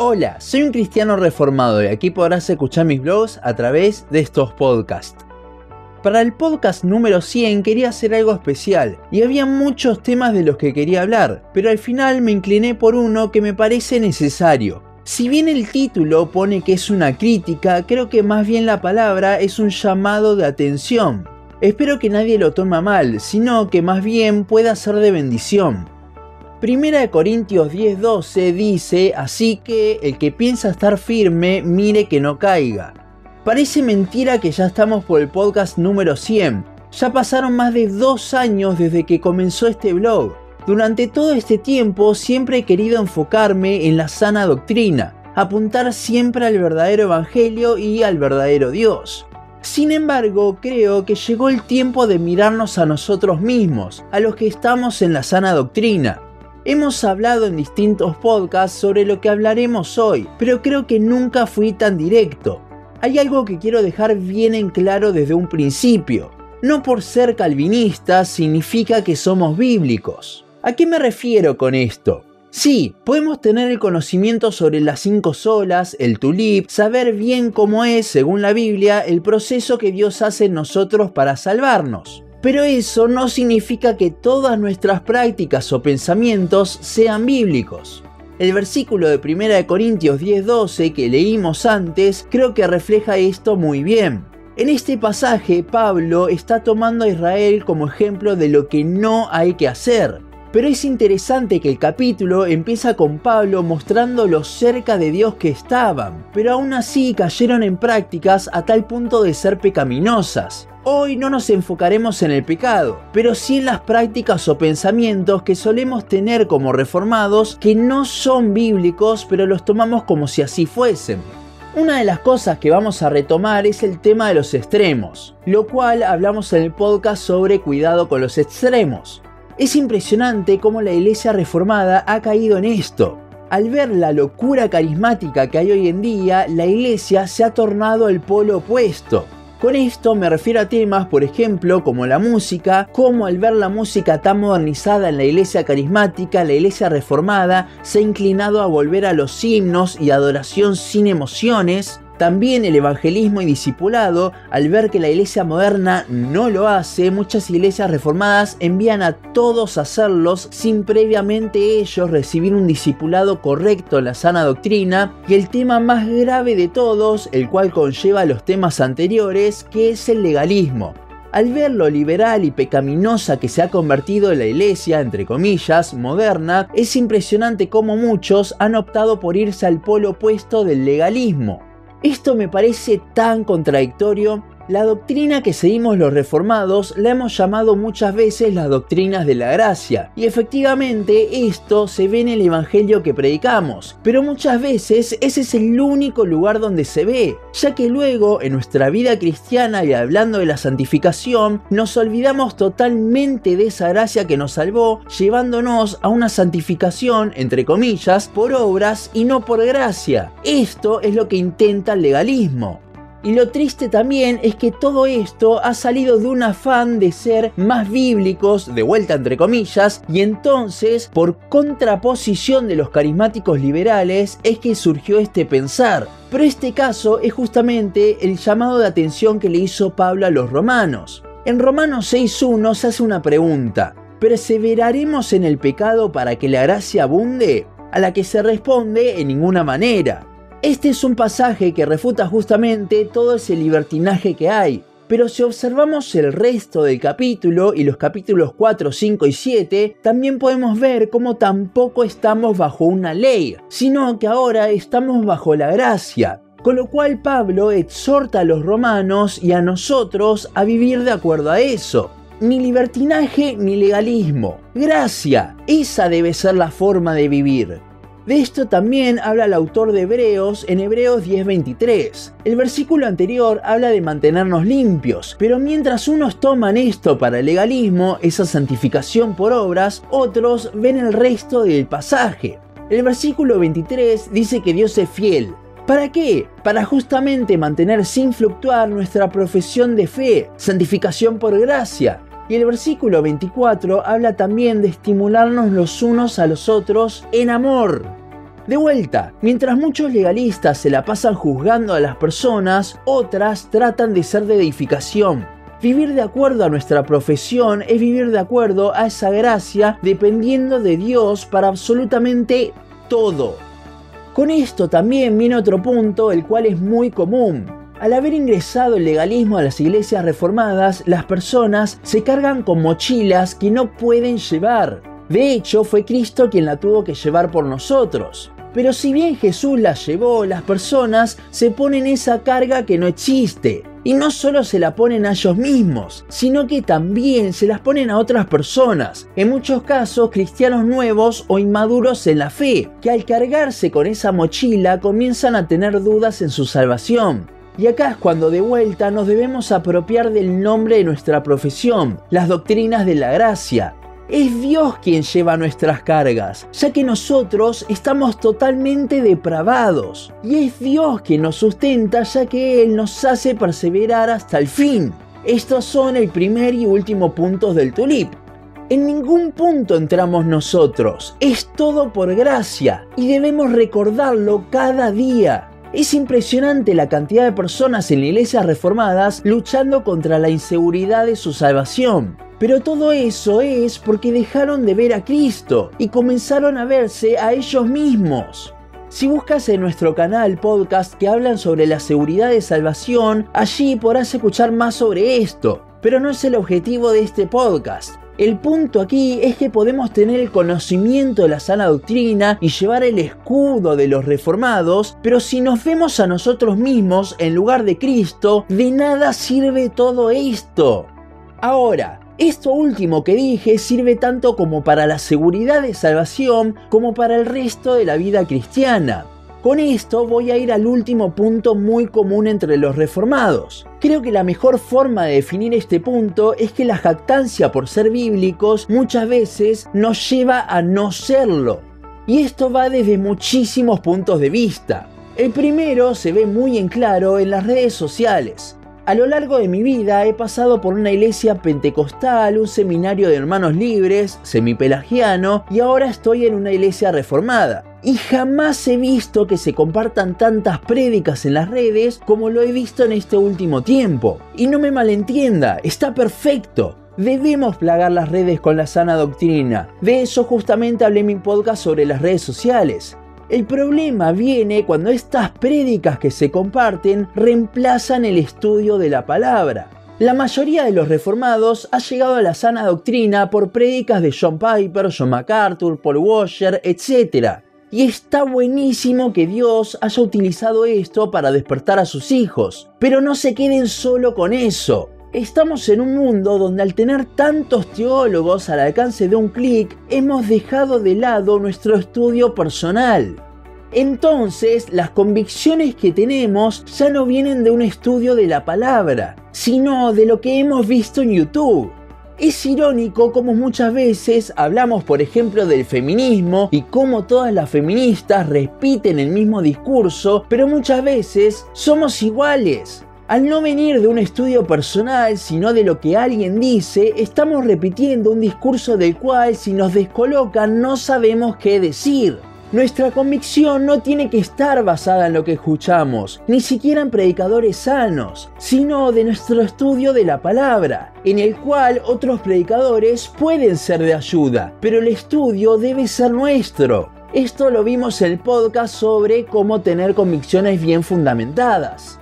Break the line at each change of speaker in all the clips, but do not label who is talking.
Hola, soy un cristiano reformado y aquí podrás escuchar mis blogs a través de estos podcasts. Para el podcast número 100 quería hacer algo especial y había muchos temas de los que quería hablar, pero al final me incliné por uno que me parece necesario. Si bien el título pone que es una crítica, creo que más bien la palabra es un llamado de atención. Espero que nadie lo tome mal, sino que más bien pueda ser de bendición. Primera de Corintios 10:12 dice, así que el que piensa estar firme, mire que no caiga. Parece mentira que ya estamos por el podcast número 100. Ya pasaron más de dos años desde que comenzó este blog. Durante todo este tiempo siempre he querido enfocarme en la sana doctrina, apuntar siempre al verdadero evangelio y al verdadero Dios. Sin embargo, creo que llegó el tiempo de mirarnos a nosotros mismos, a los que estamos en la sana doctrina, Hemos hablado en distintos podcasts sobre lo que hablaremos hoy, pero creo que nunca fui tan directo. Hay algo que quiero dejar bien en claro desde un principio. No por ser calvinista significa que somos bíblicos. ¿A qué me refiero con esto? Sí, podemos tener el conocimiento sobre las cinco solas, el tulip, saber bien cómo es, según la Biblia, el proceso que Dios hace en nosotros para salvarnos. Pero eso no significa que todas nuestras prácticas o pensamientos sean bíblicos. El versículo de 1 Corintios 10:12 que leímos antes creo que refleja esto muy bien. En este pasaje Pablo está tomando a Israel como ejemplo de lo que no hay que hacer. Pero es interesante que el capítulo empieza con Pablo mostrando lo cerca de Dios que estaban, pero aún así cayeron en prácticas a tal punto de ser pecaminosas. Hoy no nos enfocaremos en el pecado, pero sí en las prácticas o pensamientos que solemos tener como reformados que no son bíblicos, pero los tomamos como si así fuesen. Una de las cosas que vamos a retomar es el tema de los extremos, lo cual hablamos en el podcast sobre cuidado con los extremos. Es impresionante cómo la iglesia reformada ha caído en esto. Al ver la locura carismática que hay hoy en día, la iglesia se ha tornado el polo opuesto. Con esto me refiero a temas, por ejemplo, como la música, como al ver la música tan modernizada en la iglesia carismática, la iglesia reformada se ha inclinado a volver a los himnos y adoración sin emociones, también el evangelismo y discipulado, al ver que la iglesia moderna no lo hace, muchas iglesias reformadas envían a todos a hacerlos sin previamente ellos recibir un discipulado correcto en la sana doctrina. Y el tema más grave de todos, el cual conlleva los temas anteriores, que es el legalismo. Al ver lo liberal y pecaminosa que se ha convertido en la iglesia, entre comillas, moderna, es impresionante cómo muchos han optado por irse al polo opuesto del legalismo. Esto me parece tan contradictorio la doctrina que seguimos los reformados la hemos llamado muchas veces las doctrinas de la gracia, y efectivamente esto se ve en el Evangelio que predicamos, pero muchas veces ese es el único lugar donde se ve, ya que luego en nuestra vida cristiana y hablando de la santificación, nos olvidamos totalmente de esa gracia que nos salvó, llevándonos a una santificación, entre comillas, por obras y no por gracia. Esto es lo que intenta el legalismo. Y lo triste también es que todo esto ha salido de un afán de ser más bíblicos, de vuelta entre comillas, y entonces, por contraposición de los carismáticos liberales, es que surgió este pensar. Pero este caso es justamente el llamado de atención que le hizo Pablo a los romanos. En Romanos 6.1 se hace una pregunta. ¿Perseveraremos en el pecado para que la gracia abunde? A la que se responde en ninguna manera. Este es un pasaje que refuta justamente todo ese libertinaje que hay, pero si observamos el resto del capítulo y los capítulos 4, 5 y 7, también podemos ver cómo tampoco estamos bajo una ley, sino que ahora estamos bajo la gracia. Con lo cual Pablo exhorta a los romanos y a nosotros a vivir de acuerdo a eso. Ni libertinaje ni legalismo. Gracia. Esa debe ser la forma de vivir. De esto también habla el autor de Hebreos en Hebreos 10:23. El versículo anterior habla de mantenernos limpios, pero mientras unos toman esto para el legalismo, esa santificación por obras, otros ven el resto del pasaje. El versículo 23 dice que Dios es fiel, ¿Para qué? Para justamente mantener sin fluctuar nuestra profesión de fe, santificación por gracia. Y el versículo 24 habla también de estimularnos los unos a los otros en amor. De vuelta, mientras muchos legalistas se la pasan juzgando a las personas, otras tratan de ser de edificación. Vivir de acuerdo a nuestra profesión es vivir de acuerdo a esa gracia dependiendo de Dios para absolutamente todo. Con esto también viene otro punto, el cual es muy común. Al haber ingresado el legalismo a las iglesias reformadas, las personas se cargan con mochilas que no pueden llevar. De hecho, fue Cristo quien la tuvo que llevar por nosotros. Pero si bien Jesús la llevó, las personas se ponen esa carga que no existe. Y no solo se la ponen a ellos mismos, sino que también se las ponen a otras personas, en muchos casos cristianos nuevos o inmaduros en la fe, que al cargarse con esa mochila comienzan a tener dudas en su salvación. Y acá es cuando de vuelta nos debemos apropiar del nombre de nuestra profesión, las doctrinas de la gracia, es Dios quien lleva nuestras cargas, ya que nosotros estamos totalmente depravados. Y es Dios quien nos sustenta, ya que Él nos hace perseverar hasta el fin. Estos son el primer y último puntos del tulip. En ningún punto entramos nosotros, es todo por gracia y debemos recordarlo cada día. Es impresionante la cantidad de personas en iglesias reformadas luchando contra la inseguridad de su salvación. Pero todo eso es porque dejaron de ver a Cristo y comenzaron a verse a ellos mismos. Si buscas en nuestro canal podcast que hablan sobre la seguridad de salvación, allí podrás escuchar más sobre esto. Pero no es el objetivo de este podcast. El punto aquí es que podemos tener el conocimiento de la sana doctrina y llevar el escudo de los reformados, pero si nos vemos a nosotros mismos en lugar de Cristo, de nada sirve todo esto. Ahora, esto último que dije sirve tanto como para la seguridad de salvación como para el resto de la vida cristiana. Con esto voy a ir al último punto muy común entre los reformados. Creo que la mejor forma de definir este punto es que la jactancia por ser bíblicos muchas veces nos lleva a no serlo. Y esto va desde muchísimos puntos de vista. El primero se ve muy en claro en las redes sociales. A lo largo de mi vida he pasado por una iglesia pentecostal, un seminario de hermanos libres, semipelagiano y ahora estoy en una iglesia reformada. Y jamás he visto que se compartan tantas prédicas en las redes como lo he visto en este último tiempo. Y no me malentienda, está perfecto. Debemos plagar las redes con la sana doctrina. De eso justamente hablé en mi podcast sobre las redes sociales. El problema viene cuando estas prédicas que se comparten reemplazan el estudio de la palabra. La mayoría de los reformados ha llegado a la sana doctrina por prédicas de John Piper, John MacArthur, Paul Washer, etc. Y está buenísimo que Dios haya utilizado esto para despertar a sus hijos, pero no se queden solo con eso. Estamos en un mundo donde al tener tantos teólogos al alcance de un clic, hemos dejado de lado nuestro estudio personal. Entonces, las convicciones que tenemos ya no vienen de un estudio de la palabra, sino de lo que hemos visto en YouTube. Es irónico como muchas veces hablamos, por ejemplo, del feminismo y cómo todas las feministas repiten el mismo discurso, pero muchas veces somos iguales. Al no venir de un estudio personal, sino de lo que alguien dice, estamos repitiendo un discurso del cual si nos descolocan no sabemos qué decir. Nuestra convicción no tiene que estar basada en lo que escuchamos, ni siquiera en predicadores sanos, sino de nuestro estudio de la palabra, en el cual otros predicadores pueden ser de ayuda, pero el estudio debe ser nuestro. Esto lo vimos en el podcast sobre cómo tener convicciones bien fundamentadas.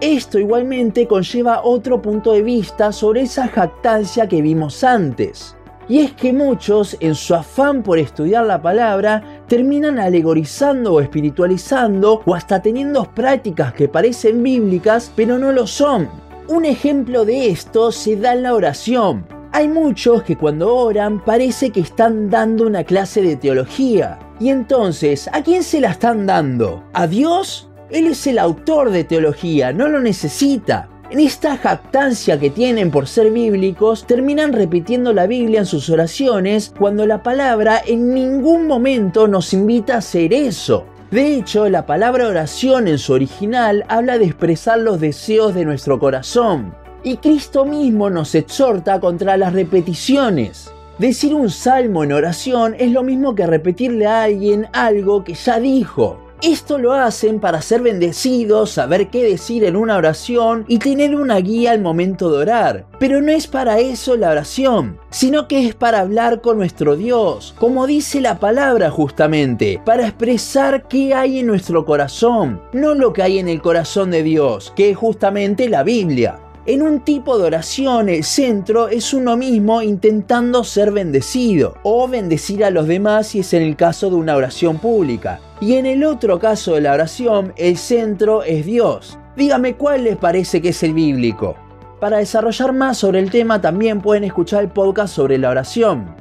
Esto igualmente conlleva otro punto de vista sobre esa jactancia que vimos antes. Y es que muchos, en su afán por estudiar la palabra, terminan alegorizando o espiritualizando o hasta teniendo prácticas que parecen bíblicas, pero no lo son. Un ejemplo de esto se da en la oración. Hay muchos que cuando oran parece que están dando una clase de teología. Y entonces, ¿a quién se la están dando? ¿A Dios él es el autor de teología, no lo necesita. En esta jactancia que tienen por ser bíblicos, terminan repitiendo la Biblia en sus oraciones cuando la palabra en ningún momento nos invita a hacer eso. De hecho, la palabra oración en su original habla de expresar los deseos de nuestro corazón. Y Cristo mismo nos exhorta contra las repeticiones. Decir un salmo en oración es lo mismo que repetirle a alguien algo que ya dijo. Esto lo hacen para ser bendecidos, saber qué decir en una oración y tener una guía al momento de orar. Pero no es para eso la oración, sino que es para hablar con nuestro Dios, como dice la palabra justamente, para expresar qué hay en nuestro corazón, no lo que hay en el corazón de Dios, que es justamente la Biblia. En un tipo de oración el centro es uno mismo intentando ser bendecido o bendecir a los demás si es en el caso de una oración pública. Y en el otro caso de la oración el centro es Dios. Dígame cuál les parece que es el bíblico. Para desarrollar más sobre el tema también pueden escuchar el podcast sobre la oración.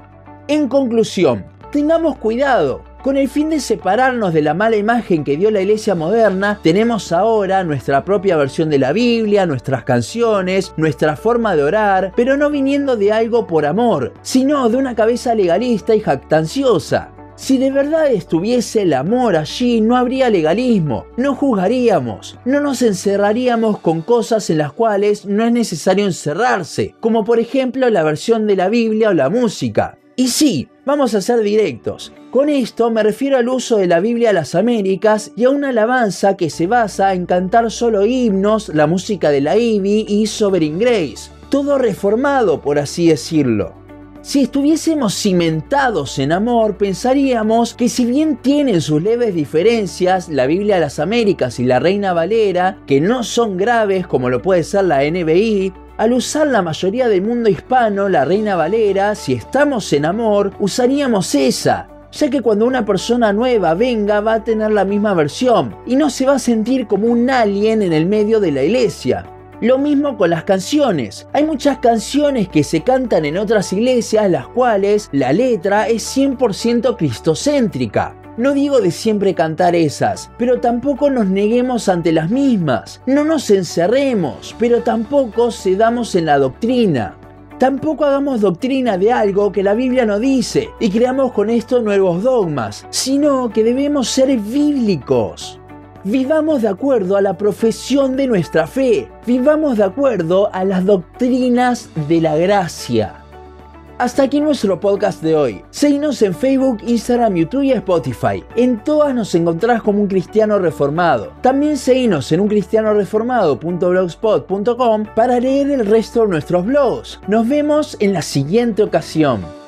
En conclusión, tengamos cuidado, con el fin de separarnos de la mala imagen que dio la iglesia moderna, tenemos ahora nuestra propia versión de la Biblia, nuestras canciones, nuestra forma de orar, pero no viniendo de algo por amor, sino de una cabeza legalista y jactanciosa. Si de verdad estuviese el amor allí, no habría legalismo, no juzgaríamos, no nos encerraríamos con cosas en las cuales no es necesario encerrarse, como por ejemplo la versión de la Biblia o la música. Y sí, vamos a ser directos. Con esto me refiero al uso de la Biblia a las Américas y a una alabanza que se basa en cantar solo himnos, la música de la Ivy y Sovereign Grace. Todo reformado, por así decirlo. Si estuviésemos cimentados en amor, pensaríamos que si bien tienen sus leves diferencias, la Biblia a las Américas y la Reina Valera, que no son graves como lo puede ser la NBI, al usar la mayoría del mundo hispano la Reina Valera, si estamos en amor, usaríamos esa, ya que cuando una persona nueva venga va a tener la misma versión y no se va a sentir como un alien en el medio de la iglesia. Lo mismo con las canciones. Hay muchas canciones que se cantan en otras iglesias las cuales la letra es 100% cristocéntrica. No digo de siempre cantar esas, pero tampoco nos neguemos ante las mismas. No nos encerremos, pero tampoco cedamos en la doctrina. Tampoco hagamos doctrina de algo que la Biblia no dice y creamos con esto nuevos dogmas, sino que debemos ser bíblicos. Vivamos de acuerdo a la profesión de nuestra fe, vivamos de acuerdo a las doctrinas de la gracia. Hasta aquí nuestro podcast de hoy. Seguinos en Facebook, Instagram, YouTube y Spotify. En todas nos encontrás como un cristiano reformado. También seguinos en uncristianoreformado.blogspot.com para leer el resto de nuestros blogs. Nos vemos en la siguiente ocasión.